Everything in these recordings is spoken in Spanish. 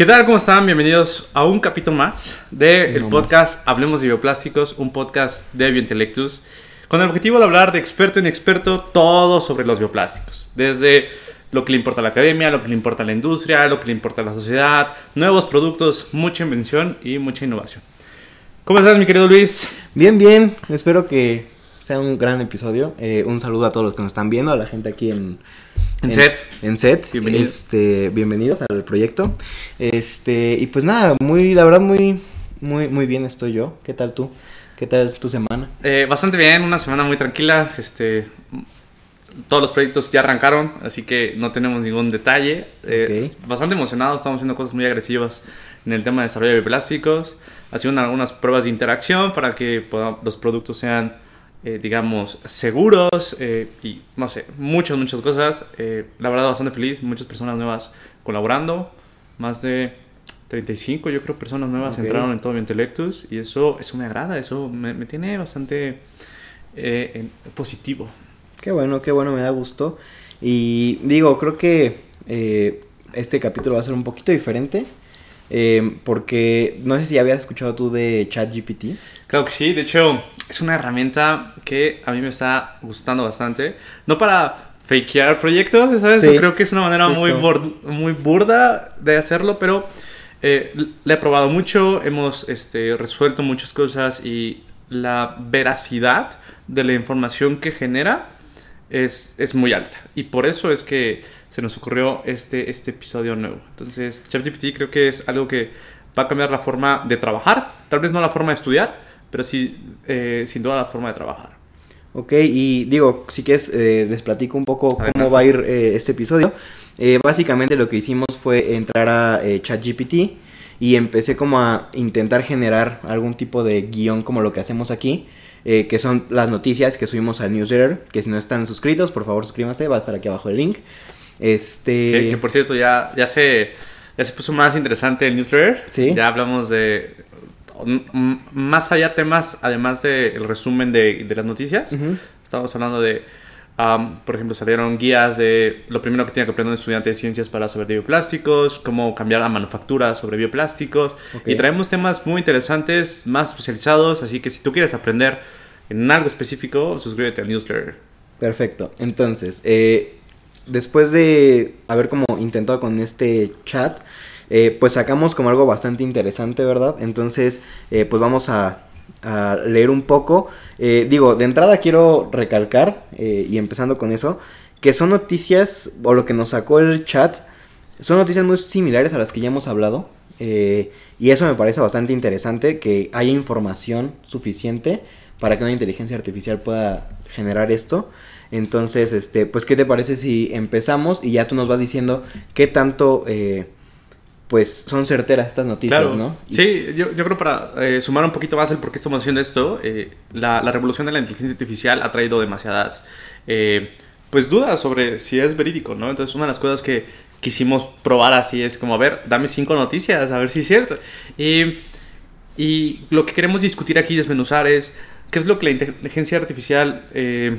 ¿Qué tal? ¿Cómo están? Bienvenidos a un capítulo más del Uno podcast Hablemos de Bioplásticos, un podcast de Biointelectus, con el objetivo de hablar de experto en experto todo sobre los bioplásticos, desde lo que le importa a la academia, lo que le importa a la industria, lo que le importa a la sociedad, nuevos productos, mucha invención y mucha innovación. ¿Cómo estás, mi querido Luis? Bien, bien. Espero que sea un gran episodio. Eh, un saludo a todos los que nos están viendo, a la gente aquí en, En set. En set. Bienvenido. Este, bienvenidos al proyecto. Este, y pues nada, muy, la verdad, muy, muy, muy bien estoy yo. ¿Qué tal tú? ¿Qué tal tu semana? Eh, bastante bien, una semana muy tranquila. Este, todos los proyectos ya arrancaron, así que no tenemos ningún detalle. Eh, Bastante emocionados, estamos haciendo cosas muy agresivas en el tema de desarrollo de plásticos. Haciendo algunas pruebas de interacción para que los productos sean, eh, digamos, seguros eh, y no sé, muchas, muchas cosas. Eh, la verdad, bastante feliz, muchas personas nuevas colaborando, más de 35, yo creo, personas nuevas Ok. entraron en todo Intellectus y eso, eso me agrada, eso me, me tiene bastante eh, en- positivo. Qué bueno, qué bueno, me da gusto. Y digo, creo que eh, este capítulo va a ser un poquito diferente. Eh, porque no sé si habías escuchado tú de ChatGPT. Claro que sí, de hecho es una herramienta que a mí me está gustando bastante. No para fakear proyectos, ¿sabes? Sí, Creo que es una manera muy, muy burda de hacerlo, pero eh, la he probado mucho, hemos este, resuelto muchas cosas y la veracidad de la información que genera es, es muy alta. Y por eso es que se nos ocurrió este, este episodio nuevo. Entonces, ChatGPT creo que es algo que va a cambiar la forma de trabajar. Tal vez no la forma de estudiar, pero sí, eh, sin duda, la forma de trabajar. Ok, y digo, si quieres, eh, les platico un poco Adelante. cómo va a ir eh, este episodio. Eh, básicamente lo que hicimos fue entrar a eh, ChatGPT y empecé como a intentar generar algún tipo de guion como lo que hacemos aquí, eh, que son las noticias que subimos al newsletter, que si no están suscritos, por favor suscríbanse, va a estar aquí abajo el link. Este... Que, que, por cierto, ya, ya, se, ya se puso más interesante el newsletter. Sí. Ya hablamos de m- m- más allá temas, además del resumen de, de las noticias. Ujú. Estamos hablando de, am, por ejemplo, salieron guías de lo primero que tiene que aprender un estudiante de ciencias para saber de bioplásticos, cómo cambiar la manufactura sobre bioplásticos. Ok. Y traemos temas muy interesantes, más especializados. Así que si tú quieres aprender en algo específico, suscríbete al newsletter. Perfecto. Entonces, eh, después de haber como intentado con este chat, eh, pues sacamos como algo bastante interesante, ¿verdad? Entonces, eh, pues vamos a, leer un poco. Eh, digo, de entrada quiero recalcar, eh, y empezando con eso, que son noticias, o lo que nos sacó el chat, son noticias muy similares a las que ya hemos hablado. eh, y eso me parece bastante interesante, que haya información suficiente para que una inteligencia artificial pueda generar esto. Entonces, este, pues, ¿qué te parece si empezamos y ya tú nos vas diciendo qué tanto, eh, pues, son certeras estas noticias, Claro, ¿no? Y- Sí, yo, yo creo para eh, sumar un poquito más el por qué estamos haciendo esto, eh, la, la revolución de la inteligencia artificial ha traído demasiadas, pues, dudas sobre si es verídico, ¿no? Entonces, una de las cosas que quisimos probar así es como, a ver, dame cinco noticias, a ver si es cierto. Y, y lo que queremos discutir aquí, desmenuzar, es qué es lo que la inteligencia artificial eh,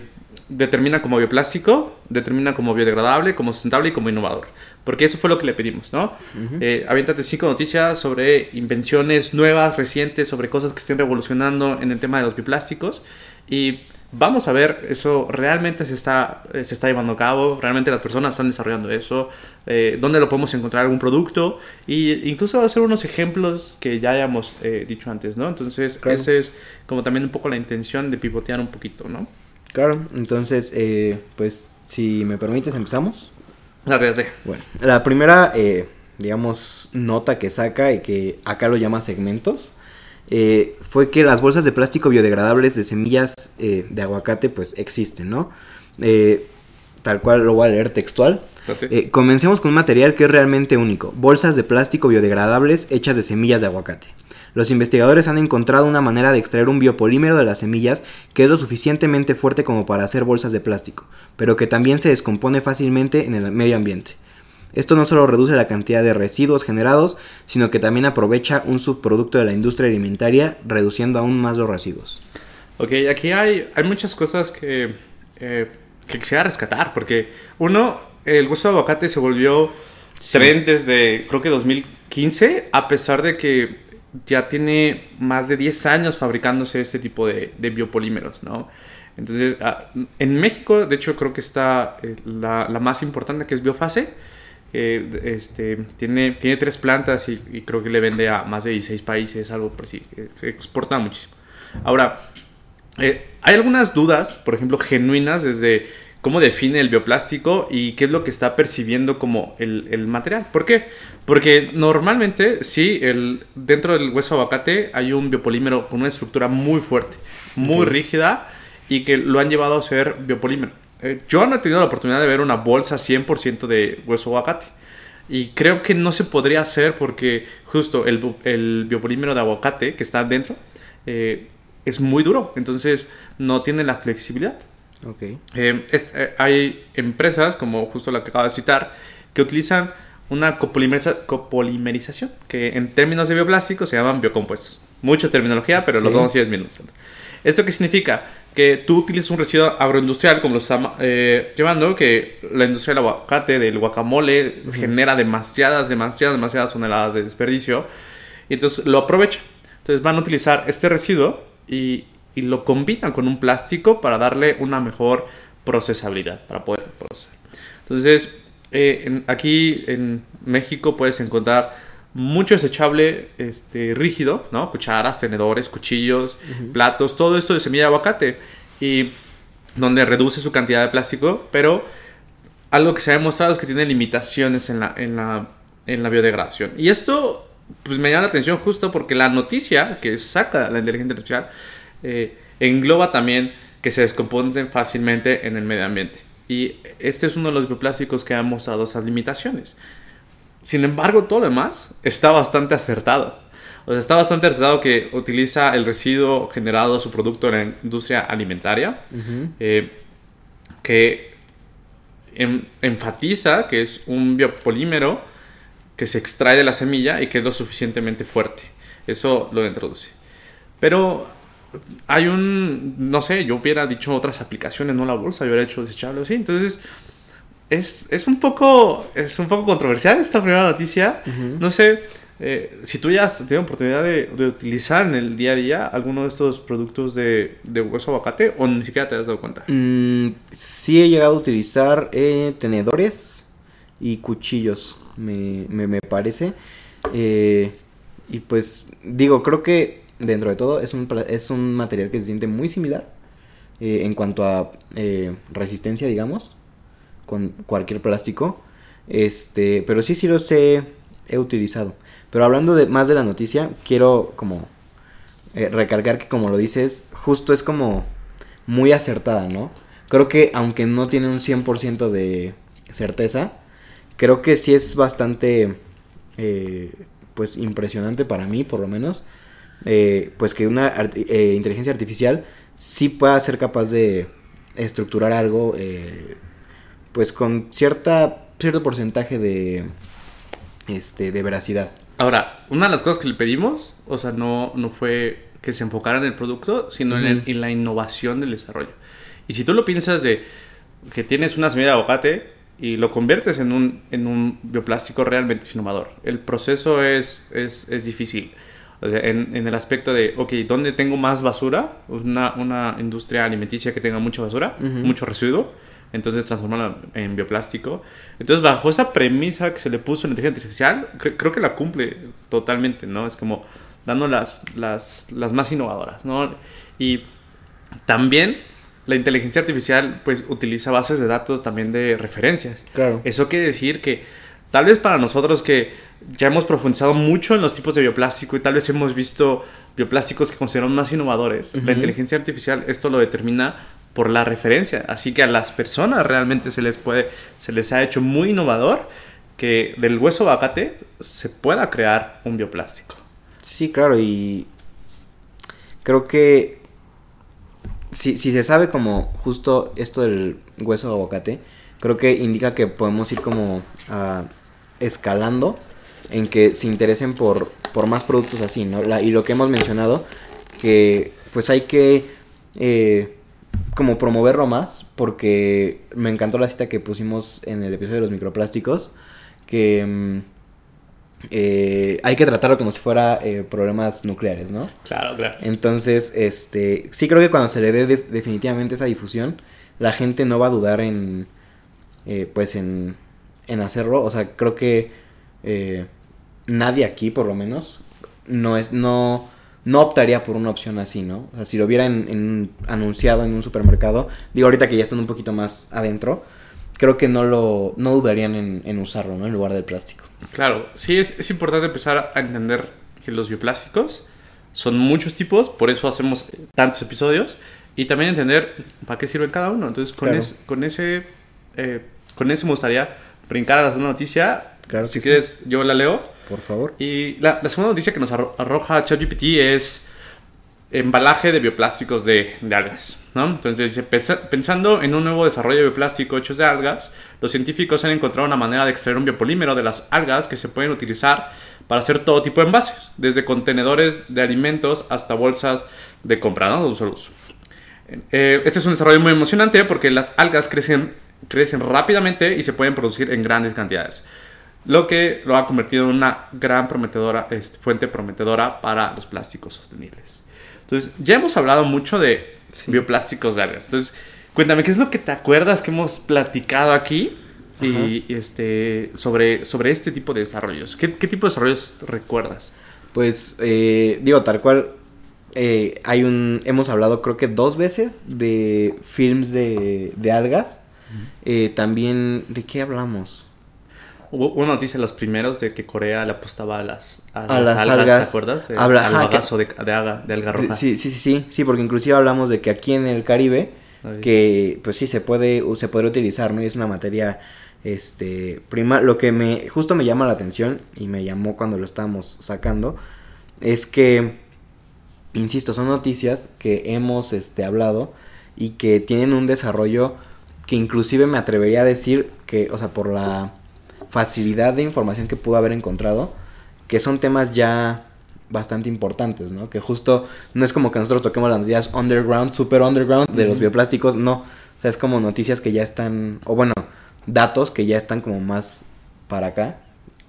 determina como bioplástico, determina como biodegradable, como sustentable y como innovador. Porque eso fue lo que le pedimos, ¿no? Ujú. Eh, aviéntate cinco noticias sobre invenciones nuevas, recientes, sobre cosas que estén revolucionando en el tema de los bioplásticos. Y vamos a ver, eso realmente se está, eh, se está llevando a cabo, realmente las personas están desarrollando eso, eh, dónde lo podemos encontrar algún producto, e incluso hacer unos ejemplos que ya hayamos eh, dicho antes, ¿no? Entonces, Claro. esa es como también un poco la intención de pivotear un poquito, ¿no? Claro, entonces, eh, pues, si me permites, empezamos. Date, date. Bueno, la primera, eh, digamos, nota que saca y que acá lo llama segmentos, eh, fue que las bolsas de plástico biodegradables de semillas eh, de aguacate, pues, existen, ¿no? Eh, tal cual lo voy a leer textual. Eh, comencemos con un material que es realmente único, bolsas de plástico biodegradables hechas de semillas de aguacate. Los investigadores han encontrado una manera de extraer un biopolímero de las semillas que es lo suficientemente fuerte como para hacer bolsas de plástico, pero que también se descompone fácilmente en el medio ambiente. Esto no solo reduce la cantidad de residuos generados, sino que también aprovecha un subproducto de la industria alimentaria, reduciendo aún más los residuos. Ok, aquí hay, hay muchas cosas que, eh, que quisiera rescatar, porque uno, el gusto de aguacate se volvió tren desde creo que 2015, a pesar de que ya tiene más de 10 años fabricándose este tipo de, de biopolímeros, ¿no? Entonces, ah, en México, de hecho, creo que está eh, la, la, más importante, que es Biofase. Eh, este, tiene, tiene tres plantas y, y, creo que le vende a más de 16 países, algo por sí. Se exporta muchísimo. Ahora, eh, hay algunas dudas, por ejemplo, genuinas desde cómo define el bioplástico y qué es lo que está percibiendo como el, el material. ¿Por qué? Porque normalmente, sí, el, dentro del hueso aguacate hay un biopolímero con una estructura muy fuerte, muy okay. rígida y que lo han llevado a ser biopolímero. Eh, yo no he tenido la oportunidad de ver una bolsa 100% de hueso aguacate. Y creo que no se podría hacer porque justo el, el biopolímero de aguacate que está dentro eh, es muy duro. Entonces no tiene la flexibilidad. Okay. Eh, este, hay empresas, como justo la que acabo de citar, que utilizan una copolimeriza copolimerización, que en términos de bioplástico se llaman biocompuestos. Mucha terminología, pero sí. los vamos a ir desmenuzando. ¿Esto qué significa? Que tú utilizas un residuo agroindustrial, como lo está eh, llevando, que la industria del aguacate, del guacamole, uh -huh. genera demasiadas, demasiadas, demasiadas toneladas de desperdicio. Y entonces lo aprovecha. Entonces van a utilizar este residuo y, y lo combinan con un plástico para darle una mejor procesabilidad, para poder procesar. Entonces, eh, en, aquí en México puedes encontrar mucho desechable este, rígido, ¿no? Cucharas, tenedores, cuchillos, uh -huh. platos, todo esto de semilla de aguacate. Y donde reduce su cantidad de plástico, pero algo que se ha demostrado es que tiene limitaciones en la, en la, en la biodegradación. Y esto pues me llama la atención justo porque la noticia que saca la inteligencia artificial eh, engloba también que se descomponen fácilmente en el medio ambiente. Y este es uno de los bioplásticos que ha mostrado esas limitaciones. Sin embargo, todo lo demás está bastante acertado. O sea, está bastante acertado que utiliza el residuo generado su producto en la industria alimentaria, uh -huh. eh, que en, enfatiza que es un biopolímero que se extrae de la semilla y que es lo suficientemente fuerte. Eso lo introduce. Pero hay un, no sé, yo hubiera dicho otras aplicaciones, no la bolsa, yo hubiera hecho desechable así. Entonces, es, es, un poco, es un poco controversial esta primera noticia. Uh -huh. No sé eh, si tú ya has tenido oportunidad de, de, utilizar en el día a día alguno de estos productos de, de hueso aguacate o ni siquiera te has dado cuenta. Mm, sí he llegado a utilizar eh, tenedores y cuchillos, me, me, me parece. Eh, y pues digo, creo que dentro de todo es un, es un material que se siente muy similar eh, en cuanto a eh, resistencia, digamos con cualquier plástico. Este, pero sí, sí los he, he utilizado. Pero hablando de, más de la noticia, quiero como eh, recargar que como lo dices, justo es como muy acertada, ¿no? Creo que aunque no tiene un 100% de certeza, creo que sí es bastante, eh, pues impresionante para mí, por lo menos, eh, pues que una art eh, inteligencia artificial sí pueda ser capaz de estructurar algo eh, pues con cierta cierto porcentaje de este de veracidad. Ahora, una de las cosas que le pedimos, o sea, no, no fue que se enfocara en el producto, sino uh -huh. en, el, en, la innovación del desarrollo. Y si tú lo piensas de que tienes una semilla de aguacate y lo conviertes en un, en un bioplástico realmente innovador, el proceso es, es, es difícil. O sea, en, en, el aspecto de, ok, ¿dónde tengo más basura? Una, una industria alimenticia que tenga mucha basura, uh -huh. mucho residuo entonces transformarla en bioplástico. Entonces, bajo esa premisa que se le puso en la inteligencia artificial, cre creo que la cumple totalmente, ¿no? Es como dando las, las, las más innovadoras, ¿no? Y también la inteligencia artificial, pues, utiliza bases de datos también de referencias. Claro. Eso quiere decir que tal vez para nosotros que ya hemos profundizado mucho en los tipos de bioplástico y tal vez hemos visto bioplásticos que consideramos más innovadores, uh -huh. la inteligencia artificial esto lo determina por la referencia. Así que a las personas realmente se les puede, se les ha hecho muy innovador que del hueso de aguacate se pueda crear un bioplástico. Sí, claro, y creo que si, si se sabe como justo esto del hueso de aguacate, creo que indica que podemos ir como uh, escalando en que se interesen por, por más productos así, ¿no? La, y lo que hemos mencionado, que pues hay que... Eh, como promoverlo más, porque me encantó la cita que pusimos en el episodio de los microplásticos, que mm, eh, hay que tratarlo como si fuera eh, problemas nucleares, ¿no? Claro, claro. Entonces, este, sí creo que cuando se le dé de- definitivamente esa difusión, la gente no va a dudar en, eh, pues, en, en hacerlo. O sea, creo que nadie aquí, por lo menos, no es, no, no optaría por una opción así, ¿no? O sea, si lo hubiera en- anunciado en un supermercado, digo ahorita que ya están un poquito más adentro, creo que no lo, no dudarían en, en usarlo, ¿no? En lugar del plástico. Claro, sí es, es importante empezar a entender que los bioplásticos son muchos tipos, por eso hacemos tantos episodios, y también entender para qué sirven cada uno. Entonces, con, Claro. es- con ese eh, con ese me gustaría brincar a la segunda noticia. Claro si quieres, yo la leo. Por favor. Y la, la segunda noticia que nos arro- arroja ChatGPT es embalaje de bioplásticos de, de algas. ¿no? Entonces, dice, "Pensa- pensando en un nuevo desarrollo de bioplástico hechos de algas, los científicos han encontrado una manera de extraer un biopolímero de las algas que se pueden utilizar para hacer todo tipo de envases, desde contenedores de alimentos hasta bolsas de compra, ¿no? de un solo uso. Eh, este es un desarrollo muy emocionante porque las algas crecen, crecen rápidamente y se pueden producir en grandes cantidades, lo que lo ha convertido en una gran prometedora, este, fuente prometedora para los plásticos sostenibles. Entonces, ya hemos hablado mucho de Sí. bioplásticos de algas. Entonces, cuéntame, ¿qué es lo que te acuerdas que hemos platicado aquí? Y, y, este, sobre, sobre este tipo de desarrollos. ¿Qué, qué tipo de desarrollos recuerdas? Pues, eh, digo, tal cual, eh, hay un, hemos hablado creo que dos veces de films de, de algas. Eh, también, ¿de qué hablamos? Hubo una noticia de los primeros de que Corea le apostaba a las, a A las algas, algas. ¿te acuerdas? Eh, Habla- al que- bagazo de, de, alga, de alga roja. Sí, sí, sí, sí, sí, porque inclusive hablamos de que aquí en el Caribe, Ahí. que pues sí se puede, se podría utilizar, ¿no? Y es una materia, este, prima, lo que me, justo me llama la atención y me llamó cuando lo estábamos sacando, es que, insisto, son noticias que hemos, este, hablado y que tienen un desarrollo que inclusive me atrevería a decir que, o sea, por la facilidad de información que pudo haber encontrado, que son temas ya bastante importantes, ¿no? Que justo no es como que nosotros toquemos las noticias underground, super underground de los bioplásticos, no. O sea, es como noticias que ya están, o bueno, datos que ya están como más para acá.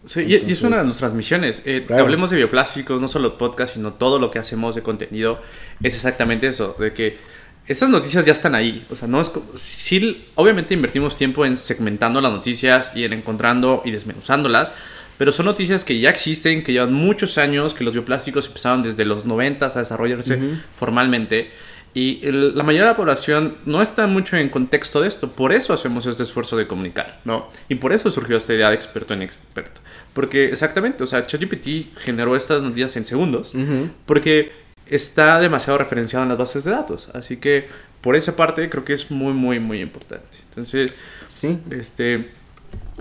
Sí, y- y, es una de nuestras misiones. Eh. Hablemos de bioplásticos, no solo podcast, sino todo lo que hacemos de contenido. Es exactamente eso, de que esas noticias ya están ahí. O sea, no es sí, obviamente invertimos tiempo en segmentando las noticias y en encontrando y desmenuzándolas, pero son noticias que ya existen, que llevan muchos años, que los bioplásticos empezaron desde los 90 a desarrollarse Ujú. formalmente. Y el- la mayoría de la población no está mucho en contexto de esto. Por eso hacemos este esfuerzo de comunicar, ¿no? Y por eso surgió esta idea de experto en experto. Porque exactamente, o sea, ChatGPT generó estas noticias en segundos. Ujú. Porque está demasiado referenciado en las bases de datos. Así que por esa parte creo que es muy, muy, muy importante. Entonces, Sí, este,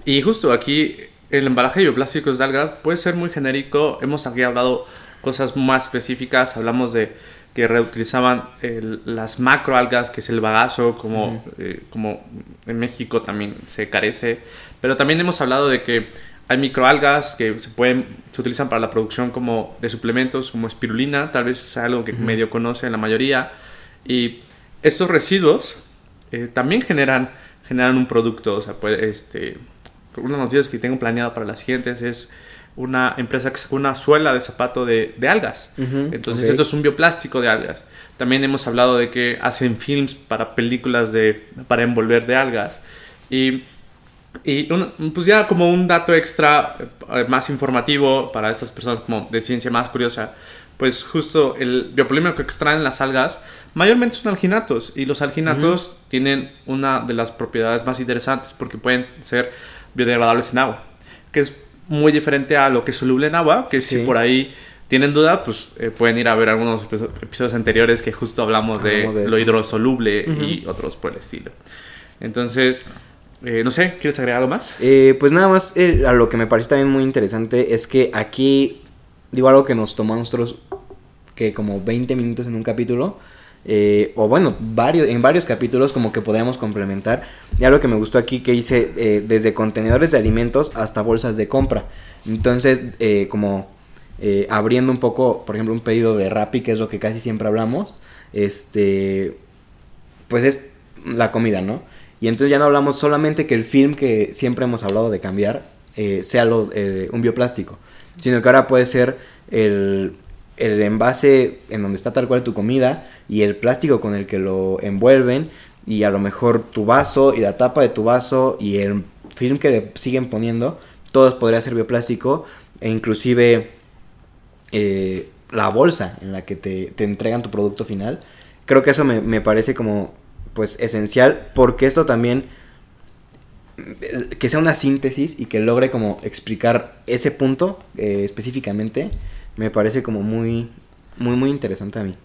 y justo aquí el embalaje de bioplásticos de algas puede ser muy genérico. Hemos aquí hablado cosas más específicas. Hablamos de que reutilizaban el- las macroalgas, que es el bagazo, como, eh, como en México también se carece. Pero también hemos hablado de que hay microalgas que se pueden se utilizan para la producción como de suplementos como espirulina, tal vez es algo que medio conoce la mayoría. Y estos residuos eh, también generan, generan un producto. O sea, puede, este, una de las noticias que tengo planeada para las siguientes es una empresa que sacó una suela de zapato de, de algas. Entonces, esto es un bioplástico de algas. También hemos hablado de que hacen films para películas de, para envolver de algas. Y, y un- pues ya como un dato extra eh, más informativo para estas personas como de ciencia más curiosa, pues justo el biopolímero que extraen las algas mayormente son alginatos y los alginatos tienen una de las propiedades más interesantes porque pueden ser biodegradables en agua, que es muy diferente a lo que es soluble en agua, que si Sí. por ahí tienen duda, pues eh, pueden ir a ver algunos episo- episodios anteriores que justo hablamos de, Hablamos de lo eso. hidrosoluble y otros por el estilo. Entonces, eh, no sé, ¿quieres agregar algo más? Eh, pues nada más, eh, a lo que me pareció también muy interesante es que aquí, digo algo que nos tomó a nosotros que como 20 minutos en un capítulo, eh, o bueno, varios, en varios capítulos como que podríamos complementar. Y algo que me gustó aquí que hice eh, desde contenedores de alimentos hasta bolsas de compra. Entonces, como abriendo un poco, por ejemplo, un pedido de Rappi, que es lo que casi siempre hablamos, este, pues es la comida, ¿no? Y entonces ya no hablamos solamente que el film que siempre hemos hablado de cambiar, eh, sea lo, eh, un bioplástico, sino que ahora puede ser el, el envase en donde está tal cual tu comida y el plástico con el que lo envuelven y a lo mejor tu vaso y la tapa de tu vaso y el film que le siguen poniendo, todos podría ser bioplástico e inclusive eh, la bolsa en la que te, te, entregan tu producto final. Creo que eso me, me parece como pues esencial porque esto también que sea una síntesis y que logre como explicar ese punto eh, específicamente me parece como muy muy muy interesante a mí.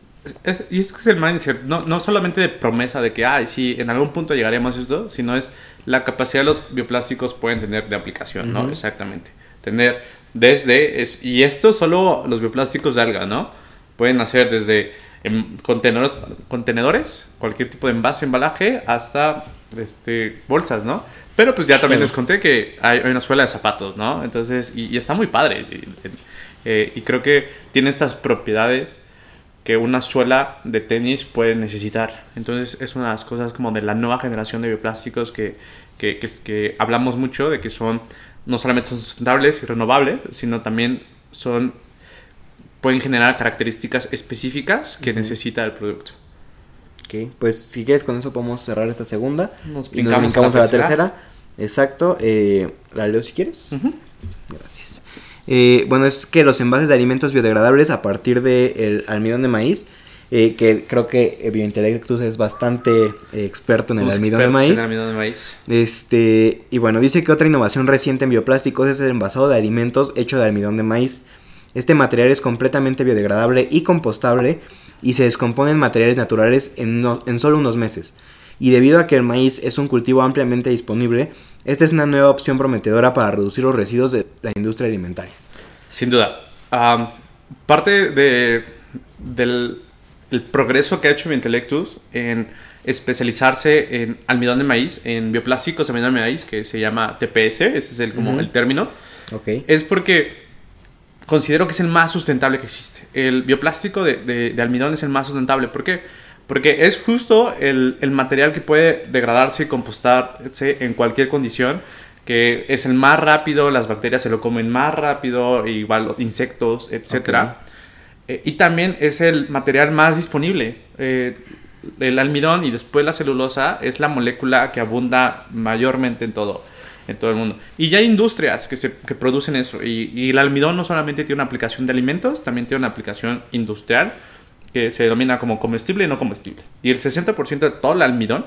Es, y es que es el mindset no, no solamente de promesa de que ay sí en algún punto llegaremos a esto sino es la capacidad de los bioplásticos pueden tener de aplicación no exactamente. Tener desde es, y esto solo los bioplásticos de alga no pueden hacer desde en contenedores, contenedores, cualquier tipo de envase, embalaje, hasta este, bolsas, ¿no? Pero pues ya también les conté que hay, una suela de zapatos, ¿no? Entonces, y, está muy padre. Y, eh, y, creo que tiene estas propiedades que una suela de tenis puede necesitar. Entonces, es una de las cosas como de la nueva generación de bioplásticos que, que, que, que hablamos mucho, de que son, no solamente son sustentables y renovables, sino también son pueden generar características específicas que necesita el producto. Ok, pues si quieres con eso podemos cerrar esta segunda. Nos brincamos, a, la tercera. Exacto. Eh, la leo si quieres. Gracias. Eh, bueno, es que los envases de alimentos biodegradables a partir del almidón de maíz, eh, que creo que Biointelectus es bastante experto en el almidón de, maíz. En almidón de maíz. Este, y bueno, dice que otra innovación reciente en bioplásticos es el envasado de alimentos hecho de almidón de maíz. Este material es completamente biodegradable y compostable y se descompone en materiales naturales en, en solo unos meses. Y debido a que el maíz es un cultivo ampliamente disponible, esta es una nueva opción prometedora para reducir los residuos de la industria alimentaria. Sin duda. parte de, del progreso que ha hecho Biointelectus en especializarse en almidón de maíz, en bioplásticos de almidón de maíz, que se llama TPS, ese es el, como el término, okay. es porque considero que es el más sustentable que existe. El bioplástico de, de, almidón es el más sustentable. ¿Por qué? Porque es justo el, el, material que puede degradarse y compostarse en cualquier condición, que es el más rápido, las bacterias se lo comen más rápido, igual los insectos, etc. Eh, y también es el material más disponible. Eh, el almidón y después la celulosa es la molécula que abunda mayormente en todo en todo el mundo. Y ya hay industrias que, se, que producen eso. Y, y, el almidón no solamente tiene una aplicación de alimentos, también tiene una aplicación industrial que se denomina como comestible y no comestible. Y el 60% de todo el almidón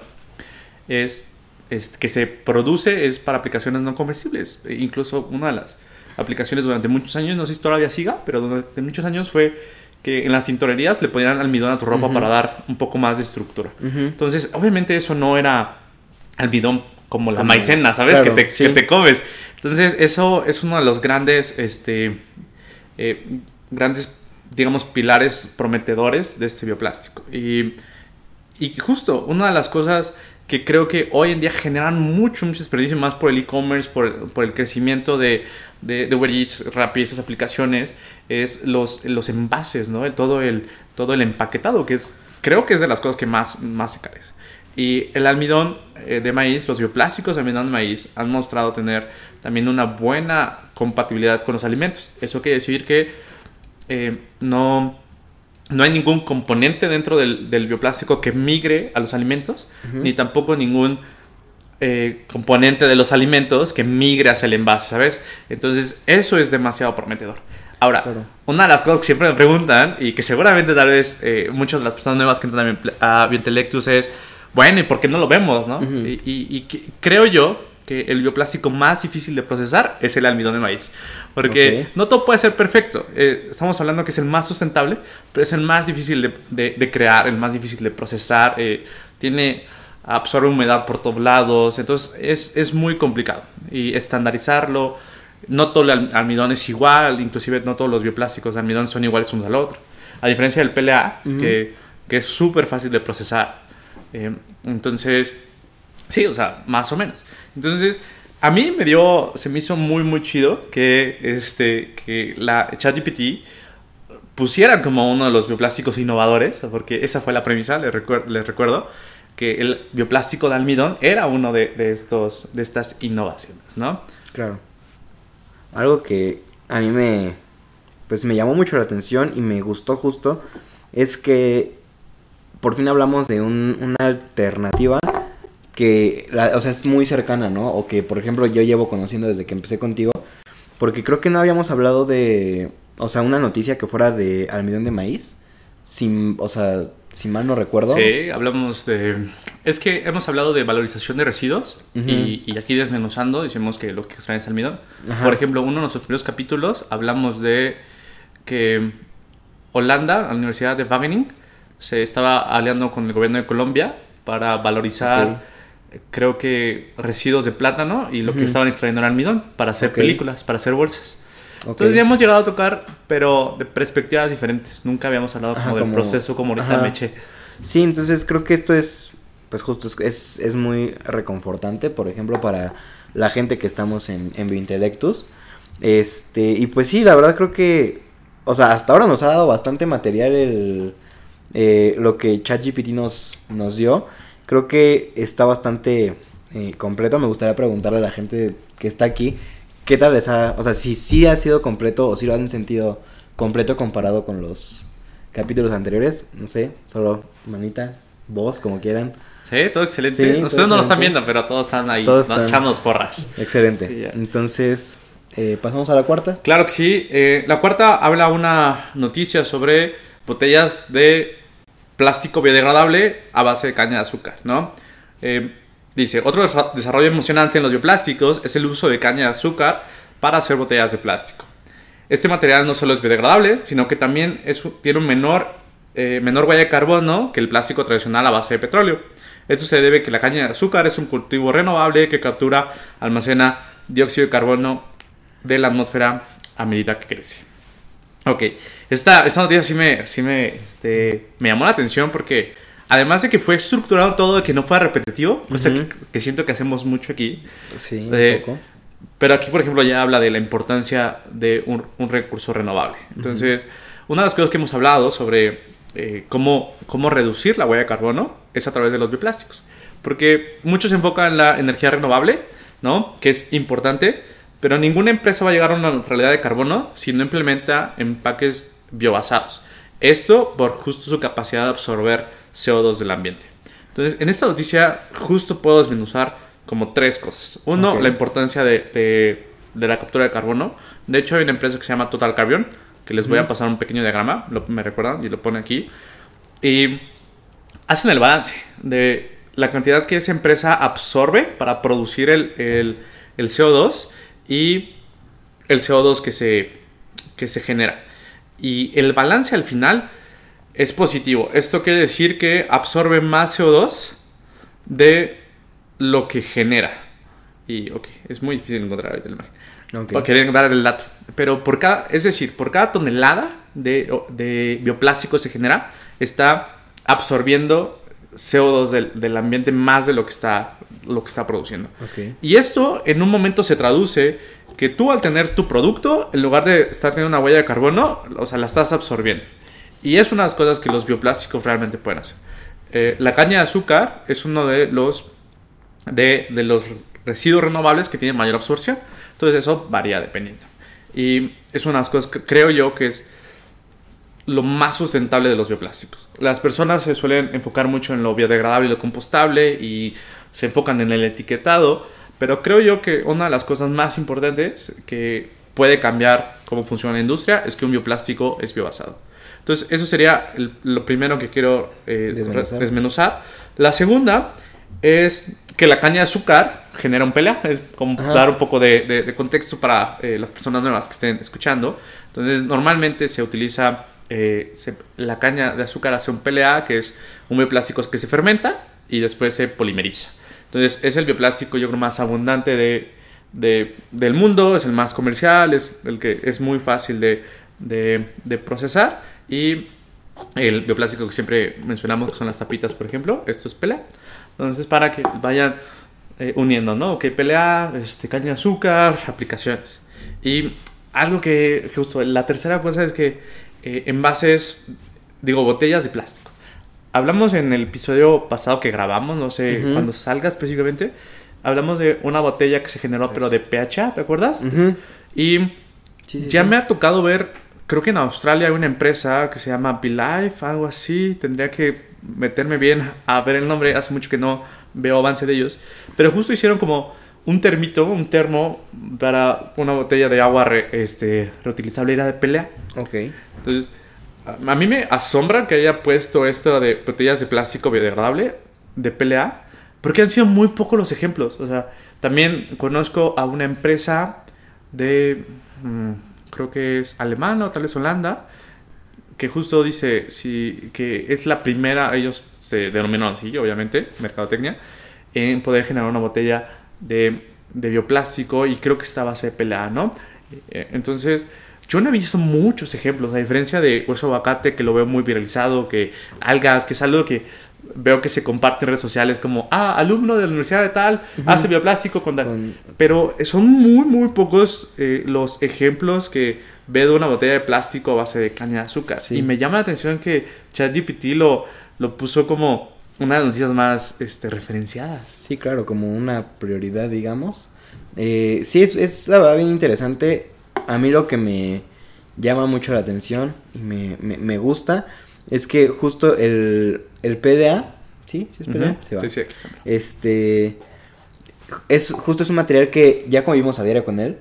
es, es, que se produce es para aplicaciones no comestibles. E incluso una de las aplicaciones durante muchos años, no sé si todavía siga, pero durante muchos años fue que en las tintorerías le ponían almidón a tu ropa para dar un poco más de estructura. Entonces, obviamente eso no era almidón como la maicena, ¿sabes? que, te, que, te, comes. Entonces, eso es uno de los grandes, este, eh, grandes, digamos, pilares prometedores de este bioplástico. Y, y justo, una de las cosas que creo que hoy en día generan mucho, mucho desperdicio, más por el e-commerce, por, por, el crecimiento de, de, de Uber Eats, Rappi, esas aplicaciones, es los, los envases, ¿no? El, todo, el, todo el empaquetado, que es, creo que es de las cosas que más, más se carece. Y el almidón eh, de maíz, los bioplásticos de almidón de maíz han mostrado tener también una buena compatibilidad con los alimentos. Eso quiere decir que eh, no, no hay ningún componente dentro del, del, bioplástico que migre a los alimentos, ni tampoco ningún eh, componente de los alimentos que migre hacia el envase, ¿sabes? Entonces, eso es demasiado prometedor. Ahora, una de las cosas que siempre me preguntan y que seguramente tal vez muchas de las personas nuevas que entran a Biointelectus es bueno, ¿y por qué no lo vemos, no? y, creo yo que el bioplástico más difícil de procesar es el almidón de maíz. Porque no todo puede ser perfecto. Eh, estamos hablando que es el más sustentable, pero es el más difícil de, crear, el más difícil de procesar. Eh, tiene absorbe humedad por todos lados, entonces es, es, muy complicado. Y estandarizarlo, no todo el almidón es igual, inclusive no todos los bioplásticos de almidón son iguales unos al otro. A diferencia del PLA, que, que es súper fácil de procesar. Eh, entonces, sí, o sea, más o menos. Entonces, a mí me dio, se me hizo muy, muy chido que, este, que la ChatGPT pusiera como uno de los bioplásticos innovadores, porque esa fue la premisa, les, recuerdo, que el bioplástico de almidón era uno de, de, estos, de estas innovaciones, ¿no? Claro. algo que a mí me, pues me llamó mucho la atención y me gustó justo, es que por fin hablamos de un, una alternativa que, la- o sea, es muy cercana, ¿no? O que, por ejemplo, yo llevo conociendo desde que empecé contigo, porque creo que no habíamos hablado de, o sea, una noticia que fuera de almidón de maíz, sin, o sea, si mal no recuerdo. Sí, hablamos de... Es que hemos hablado de valorización de residuos Ujú. y, y aquí desmenuzando decimos que lo que extrae es almidón. Ajá. Por ejemplo, uno de nuestros primeros capítulos hablamos de que Holanda, la Universidad de Wageningen, se estaba aliando con el gobierno de Colombia para valorizar, creo que residuos de plátano y lo que estaban extrayendo era almidón para hacer películas, para hacer bolsas. Entonces ya hemos llegado a tocar, pero de perspectivas diferentes. Nunca habíamos hablado Ajá, como del como- proceso como ahorita ajá. me eché. Sí, entonces creo que esto es, pues justo, es- es, muy reconfortante, por ejemplo, para la gente que estamos en, en Biointelectus. Este, y pues sí, la verdad creo que, o sea, hasta ahora nos ha dado bastante material el, eh, lo que ChatGPT nos, nos dio. Creo que está bastante eh, completo. Me gustaría preguntarle a la gente que está aquí, ¿qué tal les ha, o sea, si sí ha sido completo o si lo han sentido completo comparado con los capítulos anteriores? No sé, solo manita, voz, como quieran. Sí, todo excelente. Sí, todo Ustedes no lo están viendo, pero todos están ahí Todos están- echándonos porras. Excelente. Sí. Entonces, eh, pasamos a la cuarta. Claro que sí. Eh, la cuarta habla una noticia sobre botellas de plástico biodegradable a base de caña de azúcar, ¿no? Eh, dice, otro desa- desarrollo emocionante en los bioplásticos es el uso de caña de azúcar para hacer botellas de plástico. Este material no solo es biodegradable, sino que también es, tiene un menor, eh, menor huella de carbono que el plástico tradicional a base de petróleo. Esto se debe a que la caña de azúcar es un cultivo renovable que captura, almacena dióxido de carbono de la atmósfera a medida que crece. Ok, esta, esta noticia sí me, sí me, este, me llamó la atención porque además de que fue estructurado todo de que no fuera repetitivo, cosa Ujú. que, que siento que hacemos mucho aquí, Sí, Eh, un poco. pero aquí, por ejemplo, ya habla de la importancia de un, un recurso renovable. Entonces, una de las cosas que hemos hablado sobre eh, cómo, cómo reducir la huella de carbono es a través de los bioplásticos. Porque muchos se enfocan en la energía renovable, ¿no? Que es importante, pero ninguna empresa va a llegar a una neutralidad de carbono si no implementa empaques biobasados. Esto por justo su capacidad de absorber CO2 del ambiente. Entonces, en esta noticia justo puedo desmenuzar como tres cosas. Uno, Ok. la importancia de, de- de la captura de carbono. De hecho, hay una empresa que se llama Total Carbon, que les voy a Ujú. pasar un pequeño diagrama, lo, me recuerdan y lo pone aquí. Y hacen el balance de la cantidad que esa empresa absorbe para producir el, el- el CO2 y el CO2 que se, que se genera. Y el balance al final es positivo. Esto quiere decir que absorbe más CO2 de lo que genera. Y, ok, es muy difícil encontrar ahorita el margen. Ok. Para querer dar el dato. Pero por cada, es decir, por cada tonelada de, de bioplástico se genera, está absorbiendo CO2 del, del ambiente más de lo que está, lo que está produciendo. Ok. Y esto en un momento se traduce que tú al tener tu producto, en lugar de estar teniendo una huella de carbono, o sea, la estás absorbiendo. Y es una de las cosas que los bioplásticos realmente pueden hacer. Eh, la caña de azúcar es uno de los, de, de los residuos renovables que tienen mayor absorción. Entonces eso varía dependiendo. Y es una de las cosas que creo yo que es lo más sustentable de los bioplásticos. Las personas se suelen enfocar mucho en lo biodegradable y lo compostable y se enfocan en el etiquetado, pero creo yo que una de las cosas más importantes que puede cambiar cómo funciona la industria es que un bioplástico es biobasado. Entonces, eso sería el- lo primero que quiero eh, Desmenuzar. desmenuzar. La segunda es que la caña de azúcar genera un pelea. Es como Ajá. dar un poco de, de- de contexto para eh, las personas nuevas que estén escuchando. Entonces, normalmente se utiliza eh, se- la caña de azúcar hace un PLA, que es un bioplástico que se fermenta y después se polimeriza. Entonces, es el bioplástico, yo creo, más abundante de, de- del mundo, es el más comercial, es el que es muy fácil de, de- procesar. Y el bioplástico que siempre mencionamos, que son las tapitas, por ejemplo, esto es PLA. Entonces, para que vayan eh, uniendo, ¿no? Ok, PLA, este, caña de azúcar, aplicaciones. Y algo que, justo, la tercera cosa es que eh, envases, digo, botellas de plástico. Hablamos en el episodio pasado que grabamos, no sé, Ujú. cuando salga específicamente, hablamos de una botella que se generó, pero de PH, ¿te acuerdas? Ujú. Y Sí, sí, ya sí. me ha tocado ver, creo que en Australia hay una empresa que se llama BeLife, algo así. Tendría que meterme bien a ver el nombre, hace mucho que no veo avance de ellos. Pero justo hicieron como un termito, un termo para una botella de agua re- este, reutilizable, era de pelea. Ok. Entonces, a mí me asombra que haya puesto esto de botellas de plástico biodegradable de PLA, porque han sido muy pocos los ejemplos. O sea, también conozco a una empresa de, mm, creo que es alemana o tal vez Holanda, que justo dice sí, que es la primera, ellos se denominan así, obviamente, mercadotecnia, en poder generar una botella de, de bioplástico y creo que está base de PLA, ¿no? Eh, Entonces, yo no he visto muchos ejemplos, a diferencia de hueso aguacate, que lo veo muy viralizado, que algas, que es algo que veo que se comparte en redes sociales como, ah, alumno de la universidad de tal, hace bioplástico con tal. Con- Pero son muy, muy pocos eh, los ejemplos que veo de una botella de plástico a base de caña de azúcar. Sí. Y me llama la atención que ChatGPT lo, lo puso como una de las noticias más este, referenciadas. Sí, claro, como una prioridad, digamos. Eh, sí, es, es la verdad bien interesante. A mí lo que me llama mucho la atención y me, me, me gusta es que justo el, el PDA, ¿sí? ¿Sí es PDA? Ujú. Se va. Sí, sí, aquí está. Este. Es justo es un material que ya convivimos a diario con él.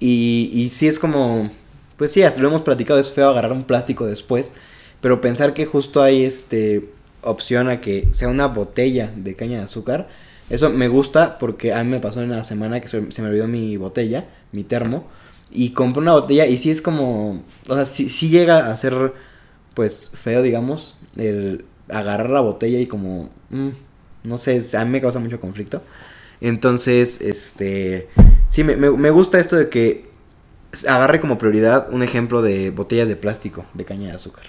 Y, y sí es como. Pues sí, hasta lo hemos platicado, es feo agarrar un plástico después. Pero pensar que justo hay este opción a que sea una botella de caña de azúcar. Eso me gusta porque a mí me pasó en la semana que se, me olvidó mi botella, mi termo. Y compré una botella y sí es como. O sea, sí, sí llega a ser pues feo, digamos, el agarrar la botella y como, mm, no sé, a mí me causa mucho conflicto. Entonces, este, sí, me, me, me gusta esto de que agarre como prioridad un ejemplo de botellas de plástico de caña de azúcar.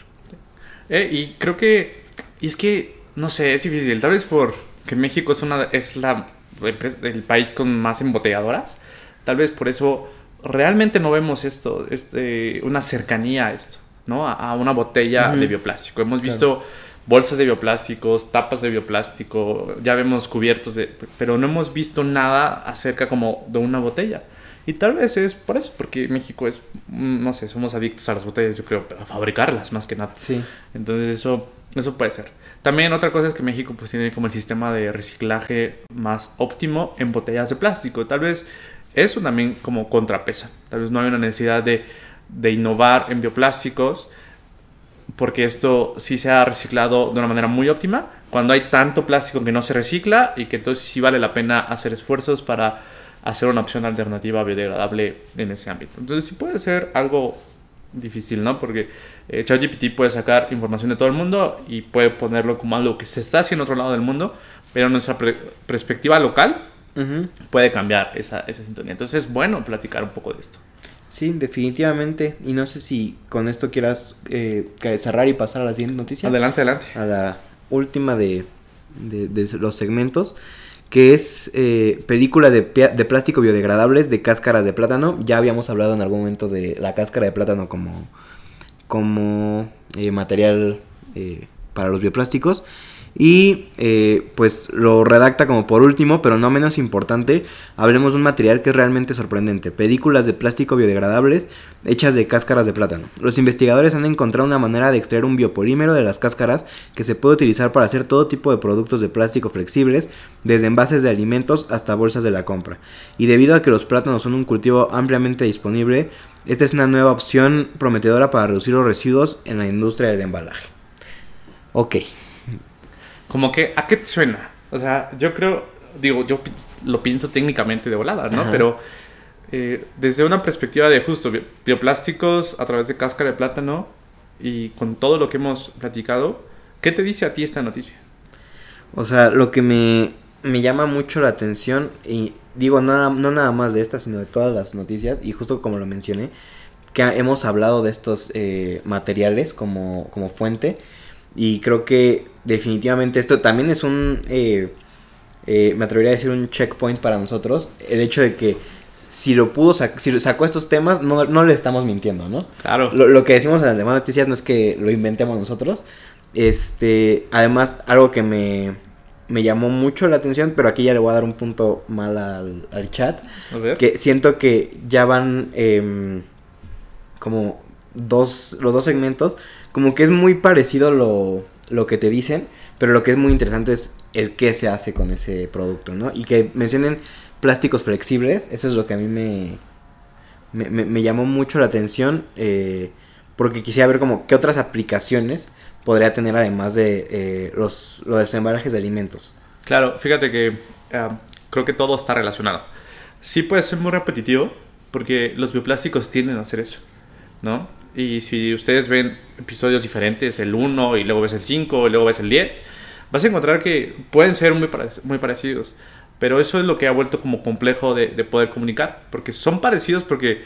Eh, y creo que, y es que, no sé, es difícil. Tal vez porque México es, una, es la, el país con más embotelladoras. Tal vez por eso realmente no vemos esto, este, una cercanía a esto, ¿no? A, a una botella Ujú. de bioplástico. Hemos Claro. visto bolsas de bioplásticos, tapas de bioplástico, ya vemos cubiertos de... Pero no hemos visto nada acerca como de una botella. Y tal vez es por eso, porque México es, mm, no sé, somos adictos a las botellas, yo creo, a fabricarlas más que nada. Sí. Entonces eso, eso puede ser. También otra cosa es que México pues tiene como el sistema de reciclaje más óptimo en botellas de plástico. Tal vez eso también como contrapesa. Tal vez no hay una necesidad de, de innovar en bioplásticos porque esto sí se ha reciclado de una manera muy óptima. Cuando hay tanto plástico que no se recicla y que entonces sí vale la pena hacer esfuerzos para hacer una opción alternativa biodegradable en ese ámbito. Entonces sí puede ser algo difícil, ¿no? Porque eh, ChatGPT puede sacar información de todo el mundo y puede ponerlo como algo que se está haciendo en otro lado del mundo, pero nuestra pre- perspectiva local puede cambiar esa, esa sintonía. Entonces es bueno platicar un poco de esto. Sí, definitivamente. Y no sé si con esto quieras eh, cerrar y pasar a la siguiente noticia. Adelante, adelante. a la última de, de- de los segmentos, que es eh, película de, de plástico biodegradables de cáscaras de plátano. Ya habíamos hablado en algún momento de la cáscara de plátano como, como eh, material eh, para los bioplásticos. Y eh, pues lo redacta como por último, pero no menos importante, hablemos de un material que es realmente sorprendente. Películas de plástico biodegradables hechas de cáscaras de plátano. Los investigadores han encontrado una manera de extraer un biopolímero de las cáscaras que se puede utilizar para hacer todo tipo de productos de plástico flexibles, desde envases de alimentos hasta bolsas de la compra. Y debido a que los plátanos son un cultivo ampliamente disponible, esta es una nueva opción prometedora para reducir los residuos en la industria del embalaje. Ok, Como que, ¿a qué te suena? O sea, yo creo, digo, yo lo pienso técnicamente de volada, ¿no? Ajá. Pero eh, desde una perspectiva de justo bi- bioplásticos a través de cáscara de plátano y con todo lo que hemos platicado, ¿qué te dice a ti esta noticia? O sea, lo que me, me llama mucho la atención, y digo, nada, no nada más de esta, sino de todas las noticias, y justo como lo mencioné, que hemos hablado de estos eh, materiales como, como fuente, y creo que definitivamente esto también es un, eh, eh, me atrevería a decir un checkpoint para nosotros, el hecho de que si lo pudo, sac- si sacó estos temas, no, no le estamos mintiendo, ¿no? Claro. Lo, lo que decimos en las demás noticias no es que lo inventemos nosotros. Este, además, algo que me, me llamó mucho la atención, pero aquí ya le voy a dar un punto mal al, al chat. A ver. Que siento que ya van em, como dos, los dos segmentos, como que es muy parecido lo, lo que te dicen, pero lo que es muy interesante es el qué se hace con ese producto, ¿no? Y que mencionen plásticos flexibles, eso es lo que a mí me, me, llamó mucho la atención, eh, porque quisiera ver como qué otras aplicaciones podría tener además de eh, los, los embalajes de alimentos. Claro, fíjate que ah, creo que todo está relacionado. Sí puede ser muy repetitivo, porque los bioplásticos tienden a hacer eso, ¿no? Y si ustedes ven episodios diferentes, el 1 y luego ves el 5 y luego ves el 10, vas a encontrar que pueden ser muy, muy parecidos. Pero eso es lo que ha vuelto como complejo de, de poder comunicar, porque son parecidos porque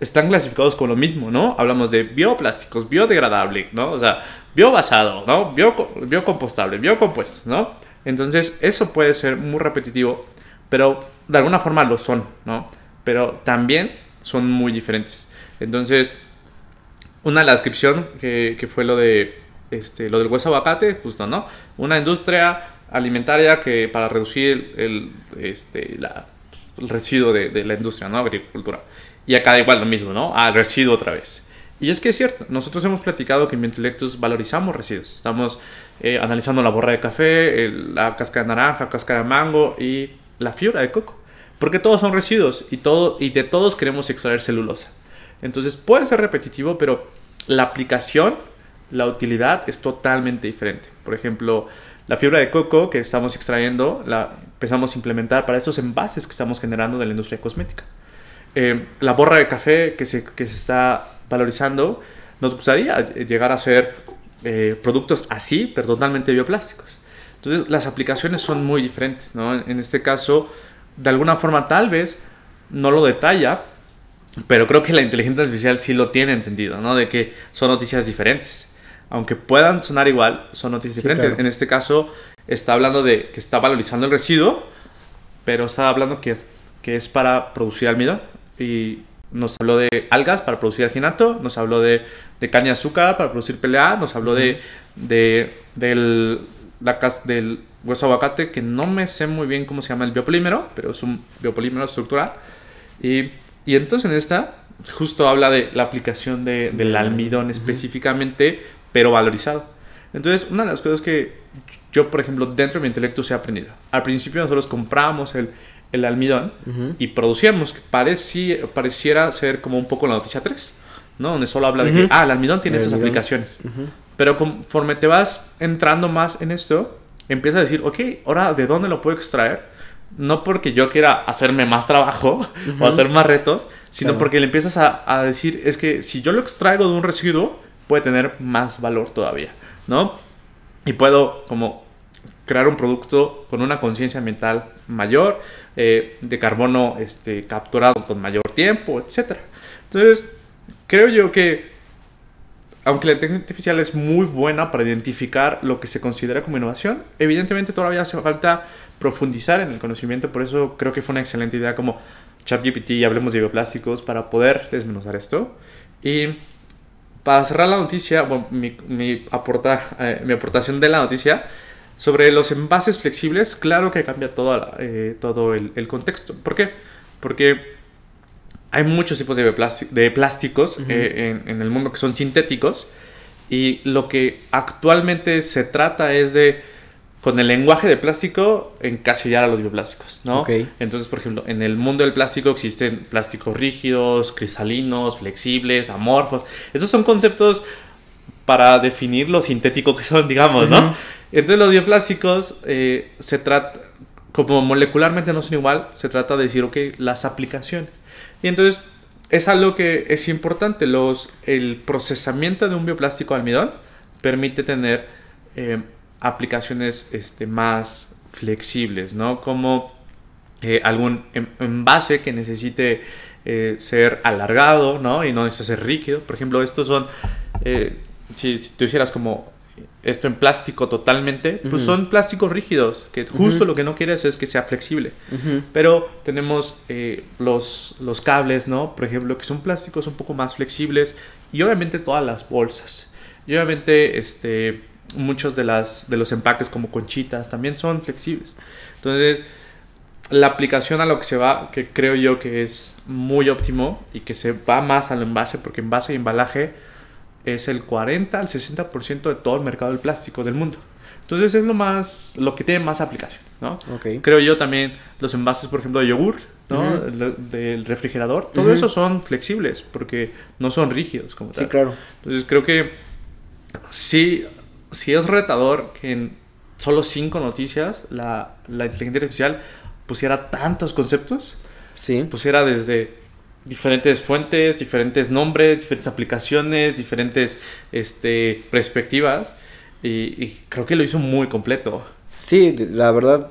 están clasificados con lo mismo, ¿no? Hablamos de bioplásticos, biodegradable, ¿no? O sea, biobasado, ¿no? Bio, biocompostable, biocompuesto, ¿no? Entonces, eso puede ser muy repetitivo, pero de alguna forma lo son, ¿no? Pero también son muy diferentes. Entonces, una la descripción que, que fue lo de este, lo del hueso aguacate, justo, ¿no? Una industria alimentaria que para reducir el, este, la- residuo de, de la industria, ¿no? Agricultura. Y acá da igual lo mismo, ¿no? Al residuo otra vez. Y es que es cierto, nosotros hemos platicado que en Biointelectus valorizamos residuos. Estamos eh, analizando la borra de café, la cáscara de naranja, cáscara de mango y la fibra de coco. Porque todos son residuos y, todo, y de todos queremos extraer celulosa. Entonces puede ser repetitivo, pero la aplicación, la utilidad es totalmente diferente. Por ejemplo, la fibra de coco que estamos extrayendo la empezamos a implementar para esos envases que estamos generando de la industria cosmética. Eh, la borra de café que se, que se está valorizando, nos gustaría llegar a hacer eh, productos así, pero totalmente bioplásticos. Entonces, las aplicaciones son muy diferentes, ¿no? En este caso, de alguna forma, tal vez no lo detalla, pero creo que la inteligencia artificial sí lo tiene entendido, ¿no? De que son noticias diferentes. Aunque puedan sonar igual, son noticias Sí, diferentes. claro. En este caso, está hablando de que está valorizando el residuo, pero está hablando que es, que es para producir almidón. Y nos habló de algas para producir alginato, nos habló de, de caña de azúcar para producir PLA, nos habló de, de del, la, del hueso aguacate, que no me sé muy bien cómo se llama el biopolímero, pero es un biopolímero estructural. Y, y entonces en esta justo habla de la aplicación de, del almidón específicamente, pero valorizado. Entonces, una de las cosas que yo, por ejemplo, dentro de mi intelecto se ha aprendido. Al principio nosotros compramos el, el almidón y producíamos, que pareci- pareciera ser como un poco la noticia 3, ¿no? Donde solo habla de Ujú. que, ah, el almidón tiene esas aplicaciones. Pero conforme te vas entrando más en esto, empiezas a decir, ok, ahora, ¿de dónde lo puedo extraer? No porque yo quiera hacerme más trabajo o hacer más retos, sino Claro. porque le empiezas a, a decir, es que si yo lo extraigo de un residuo, puede tener más valor todavía, ¿no? Y puedo como crear un producto con una conciencia ambiental mayor, eh, de carbono este, capturado con mayor tiempo, etc. Entonces, creo yo que aunque la inteligencia artificial es muy buena para identificar lo que se considera como innovación, evidentemente todavía hace falta profundizar en el conocimiento, por eso creo que fue una excelente idea como ChatGPT y hablemos de bioplásticos para poder desmenuzar esto. Y para cerrar la noticia, bueno, mi, mi, aporta, eh, mi aportación de la noticia sobre los envases flexibles, claro que cambia todo, eh, todo el, el contexto. ¿Por qué? Porque hay muchos tipos de, de plásticos eh, en, en el mundo que son sintéticos y lo que actualmente se trata es de, con el lenguaje de plástico, encasillar a los bioplásticos, ¿no? Ok. Entonces, por ejemplo, en el mundo del plástico existen plásticos rígidos, cristalinos, flexibles, amorfos. Esos son conceptos para definir lo sintético que son, digamos, ¿no? Ujú. Entonces los bioplásticos eh, se trata, como molecularmente no son igual, se trata de decir, ok, las aplicaciones. Y entonces es algo que es importante. Los, el procesamiento de un bioplástico almidón permite tener eh, aplicaciones este, más flexibles, ¿no? Como eh, algún en- envase que necesite eh, ser alargado, ¿no? Y no necesita ser rígido. Por ejemplo, estos son, eh, si, si tú hicieras como esto en plástico totalmente, pues son plásticos rígidos, que justo lo que no quieres es que sea flexible. Pero tenemos los, los cables, ¿no? Por ejemplo, que son plásticos un poco más flexibles y obviamente todas las bolsas. Y obviamente este, muchos de, las, de los empaques como conchitas también son flexibles. Entonces, la aplicación a lo que se va, que creo yo que es muy óptimo y que se va más al envase, porque envase y embalaje es el 40 al 60% de todo el mercado del plástico del mundo. Entonces es lo más, lo que tiene más aplicación, ¿no? Creo yo también los envases, por ejemplo, de yogur, ¿no? Del refrigerador, todo eso son flexibles porque no son rígidos como tal. Sí, claro. Entonces creo que sí, sí es retador que en solo cinco noticias la, la inteligencia artificial pusiera tantos conceptos. Sí. Pusiera desde diferentes fuentes, diferentes nombres, diferentes aplicaciones, diferentes este, perspectivas. Y, creo que lo hizo muy completo. Sí, la verdad,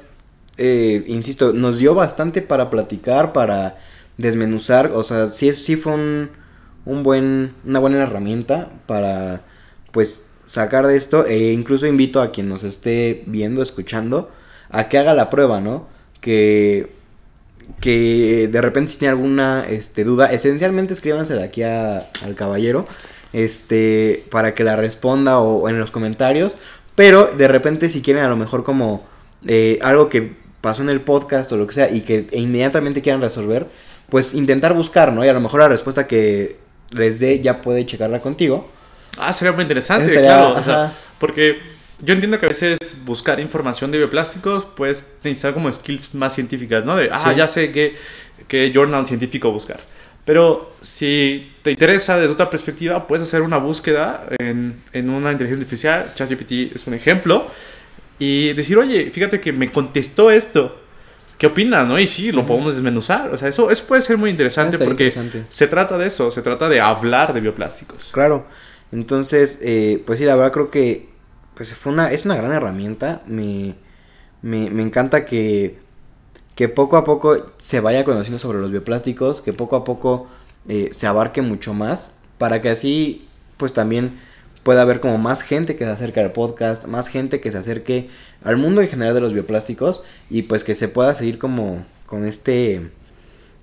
eh, insisto, nos dio bastante para platicar, para desmenuzar. O sea, sí, sí fue un, un buen, una buena herramienta para, pues, sacar de esto. E incluso invito a quien nos esté viendo, escuchando, a que haga la prueba, ¿no? Que que de repente si tiene alguna este, duda, esencialmente escríbansela aquí al caballero este, para que la responda o, en los comentarios. Pero de repente si quieren a lo mejor como eh, algo que pasó en el podcast o lo que sea y que inmediatamente quieran resolver, pues intentar buscar, ¿no? Y a lo mejor la respuesta que les dé ya puede checarla contigo. Ah, sería muy interesante, claro. porque yo entiendo que a veces buscar información de bioplásticos puedes necesitar como skills más científicas, ¿no? De, ah, ya sé qué, qué journal científico buscar. Pero si te interesa desde otra perspectiva, puedes hacer una búsqueda en, en una inteligencia artificial, ChatGPT es un ejemplo, y decir, oye, fíjate que me contestó esto. ¿Qué opinas? ¿no? Y sí, lo podemos desmenuzar. O sea, eso, eso puede ser muy interesante porque se trata de eso, se trata de hablar de bioplásticos. Claro. Entonces, eh, pues sí, la verdad creo que pues fue una, es una gran herramienta. Me, me, me encanta que, que poco a poco se vaya conociendo sobre los bioplásticos, que poco a poco eh, se abarque mucho más, para que así pues también pueda haber como más gente que se acerque al podcast, más gente que se acerque al mundo en general de los bioplásticos y pues que se pueda seguir como con este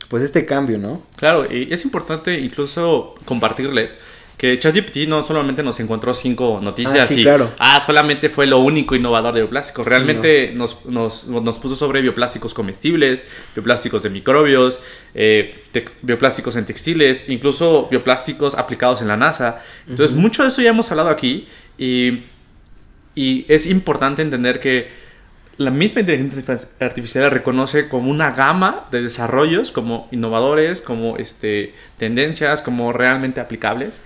pues este cambio, ¿no? Claro, y es importante incluso compartirles que ChatGPT no solamente nos encontró cinco noticias ah, y claro. ah, solamente fue lo único innovador de bioplásticos. Realmente nos, nos, nos, puso sobre bioplásticos comestibles, bioplásticos de microbios, eh, bioplásticos en textiles, incluso bioplásticos aplicados en la NASA. Entonces, mucho de eso ya hemos hablado aquí y, y es importante entender que la misma inteligencia artificial reconoce como una gama de desarrollos como innovadores, como este, tendencias, como realmente aplicables.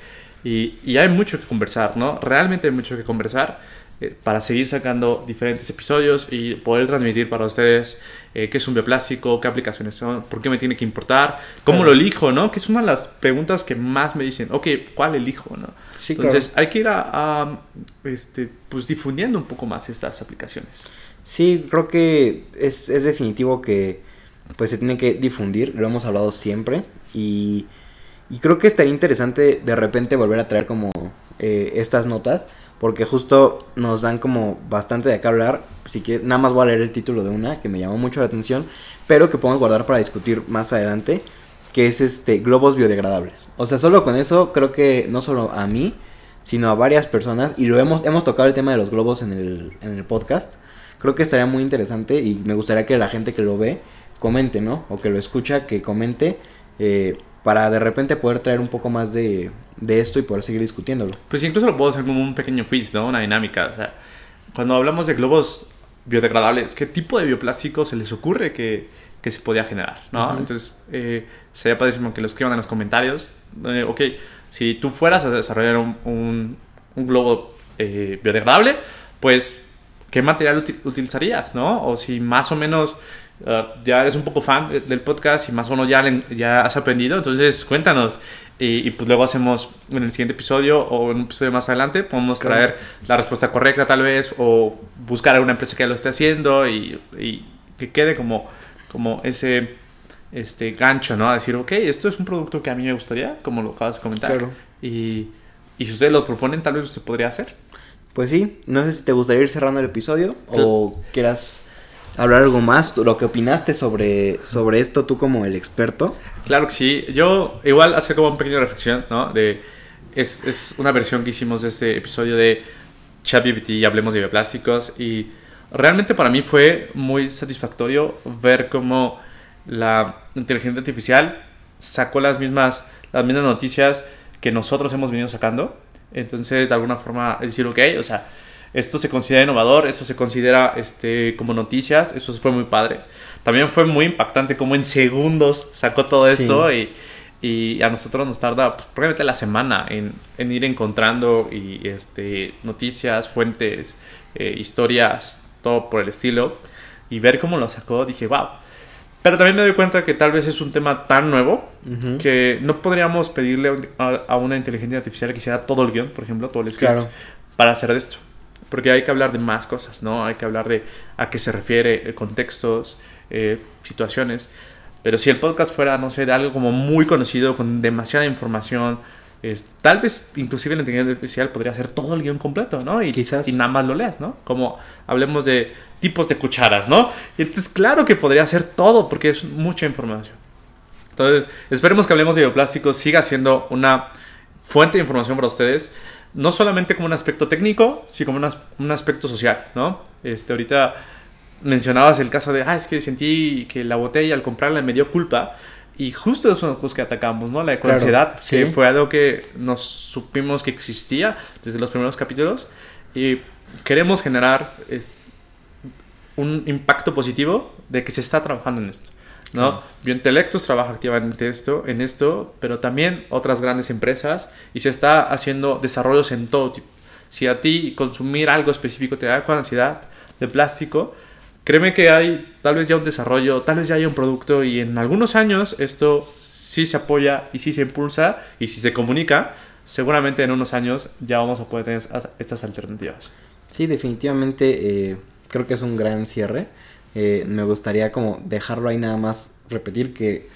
Y, hay mucho que conversar, ¿no? Realmente hay mucho que conversar eh, para seguir sacando diferentes episodios y poder transmitir para ustedes eh, qué es un bioplástico, qué aplicaciones son, por qué me tiene que importar, cómo lo elijo, ¿no? Que es una de las preguntas que más me dicen, ok, ¿cuál elijo, no? Entonces hay que ir a, este, pues difundiendo un poco más estas aplicaciones. Sí, creo que es, es definitivo que pues se tiene que difundir, lo hemos hablado siempre y y creo que estaría interesante de repente volver a traer como eh, estas notas. Porque justo nos dan como bastante de acá hablar. Así que nada más voy a leer el título de una que me llamó mucho la atención. Pero que podemos guardar para discutir más adelante. Que es este globos biodegradables. O sea, solo con eso creo que no solo a mí, sino a varias personas. Y lo hemos, hemos tocado el tema de los globos en el, en el podcast. Creo que estaría muy interesante. Y me gustaría que la gente que lo ve comente, ¿no? O que lo escucha, que comente. Eh, para de repente poder traer un poco más de, esto y poder seguir discutiéndolo. Pues incluso lo puedo hacer como un pequeño quiz, ¿no? Una dinámica. O sea, cuando hablamos de globos biodegradables, ¿qué tipo de bioplástico se les ocurre que, se podía generar, ¿no? Entonces, eh, sería padrísimo que lo escriban en los comentarios. Eh, ok, si tú fueras a desarrollar un, globo eh, biodegradable, pues, ¿qué material utilizarías, no? O si más o menos Uh, ya eres un poco fan del podcast y más o menos ya, ya has aprendido, entonces cuéntanos. Y, pues luego hacemos en el siguiente episodio o en un episodio más adelante, podemos traer la respuesta correcta tal vez o buscar alguna empresa que lo esté haciendo y, y, que quede como, como ese este gancho, ¿no? A decir, ok, esto es un producto que a mí me gustaría, como lo acabas de comentar. Y, y si ustedes lo proponen, tal vez se podría hacer. Pues sí, no sé si te gustaría ir cerrando el episodio o quieras hablar algo más, lo que opinaste sobre, sobre esto tú como el experto. Claro que sí, yo igual hacer como una pequeña reflexión, ¿no? De, es, es una versión que hicimos de este episodio de ChatGPT y hablemos de bioplásticos y realmente para mí fue muy satisfactorio ver cómo la inteligencia artificial sacó las mismas, las mismas noticias que nosotros hemos venido sacando. Entonces, de alguna forma, es decir, ok, o sea, esto se considera innovador, esto se considera este, como noticias, eso fue muy padre. También fue muy impactante como en segundos sacó todo esto y, y, a nosotros nos tarda pues, probablemente la semana en, en, ir encontrando y, este, noticias, fuentes, eh, historias, todo por el estilo. Y ver cómo lo sacó, dije, wow. Pero también me doy cuenta que tal vez es un tema tan nuevo que no podríamos pedirle a, una inteligencia artificial que hiciera todo el guion, por ejemplo, todo el script, para hacer esto. Porque hay que hablar de más cosas, ¿no? Hay que hablar de a qué se refiere, eh, contextos, eh, situaciones. Pero si el podcast fuera, no sé, de algo como muy conocido, con demasiada información, tal vez inclusive la inteligencia artificial podría hacer todo el guion completo, ¿no? Y, Quizás. y nada más lo leas, ¿no? Como hablemos de tipos de cucharas, ¿no? Entonces claro que podría hacer todo porque es mucha información. Entonces, esperemos que hablemos de bioplásticos siga siendo una fuente de información para ustedes no solamente como un aspecto técnico, sino como un aspecto social, ¿no? Este, ahorita mencionabas el caso de, ah, es que sentí que la botella al comprarla me dio culpa. Y justo eso es lo que atacamos, ¿no? La ecoansiedad, que fue algo que nos supimos que existía desde los primeros capítulos. Y queremos generar eh, un impacto positivo de que se está trabajando en esto. ¿No? Biointelectos trabaja activamente esto, en esto, pero también otras grandes empresas y se está haciendo desarrollos en todo tipo. Si a ti consumir algo específico te da ansiedad de plástico, créeme que hay tal vez ya un desarrollo, tal vez ya hay un producto y en algunos años esto sí se apoya y sí se impulsa y si se comunica, seguramente en unos años ya vamos a poder tener estas alternativas. Sí, definitivamente eh, creo que es un gran cierre. Eh, me gustaría como dejarlo ahí nada más repetir que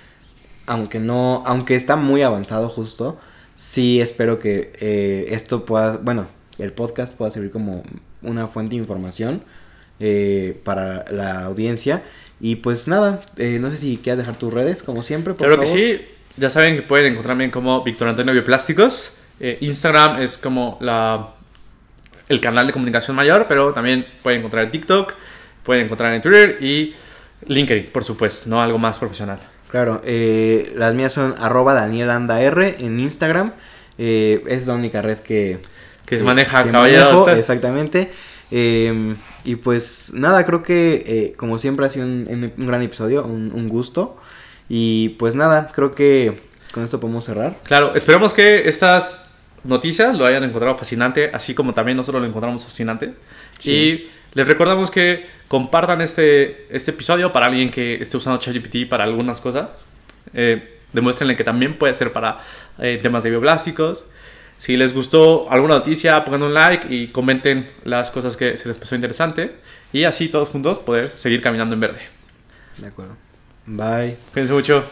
aunque no, aunque está muy avanzado justo, sí espero que eh, esto pueda, bueno, el podcast pueda servir como una fuente de información eh, para la audiencia. Y pues nada, no sé si quieres dejar tus redes, como siempre, por Claro que sí, ya saben que pueden encontrarme como Víctor Antonio Bioplásticos. Instagram es como la, el canal de comunicación mayor, pero también pueden encontrar TikTok pueden encontrar en Twitter y LinkedIn, por supuesto, ¿no? Algo más profesional. Claro, eh, las mías son arroba danielandar en Instagram. Eh, es la única red que, que se maneja caballero. Exactamente. Em, y pues nada, creo que eh, como siempre ha sido un, gran episodio, un, gusto. Y pues nada, creo que con esto podemos cerrar. Claro, esperamos que estas noticias lo hayan encontrado fascinante, así como también nosotros lo encontramos fascinante. Y les recordamos que compartan este, este episodio para alguien que esté usando ChatGPT para algunas cosas. Eh, demuéstrenle que también puede ser para eh, temas de bioplásticos. Si les gustó alguna noticia, pongan un like y comenten las cosas que se les pasó interesante. Y así todos juntos poder seguir caminando en verde. De acuerdo. Bye. Cuídense mucho.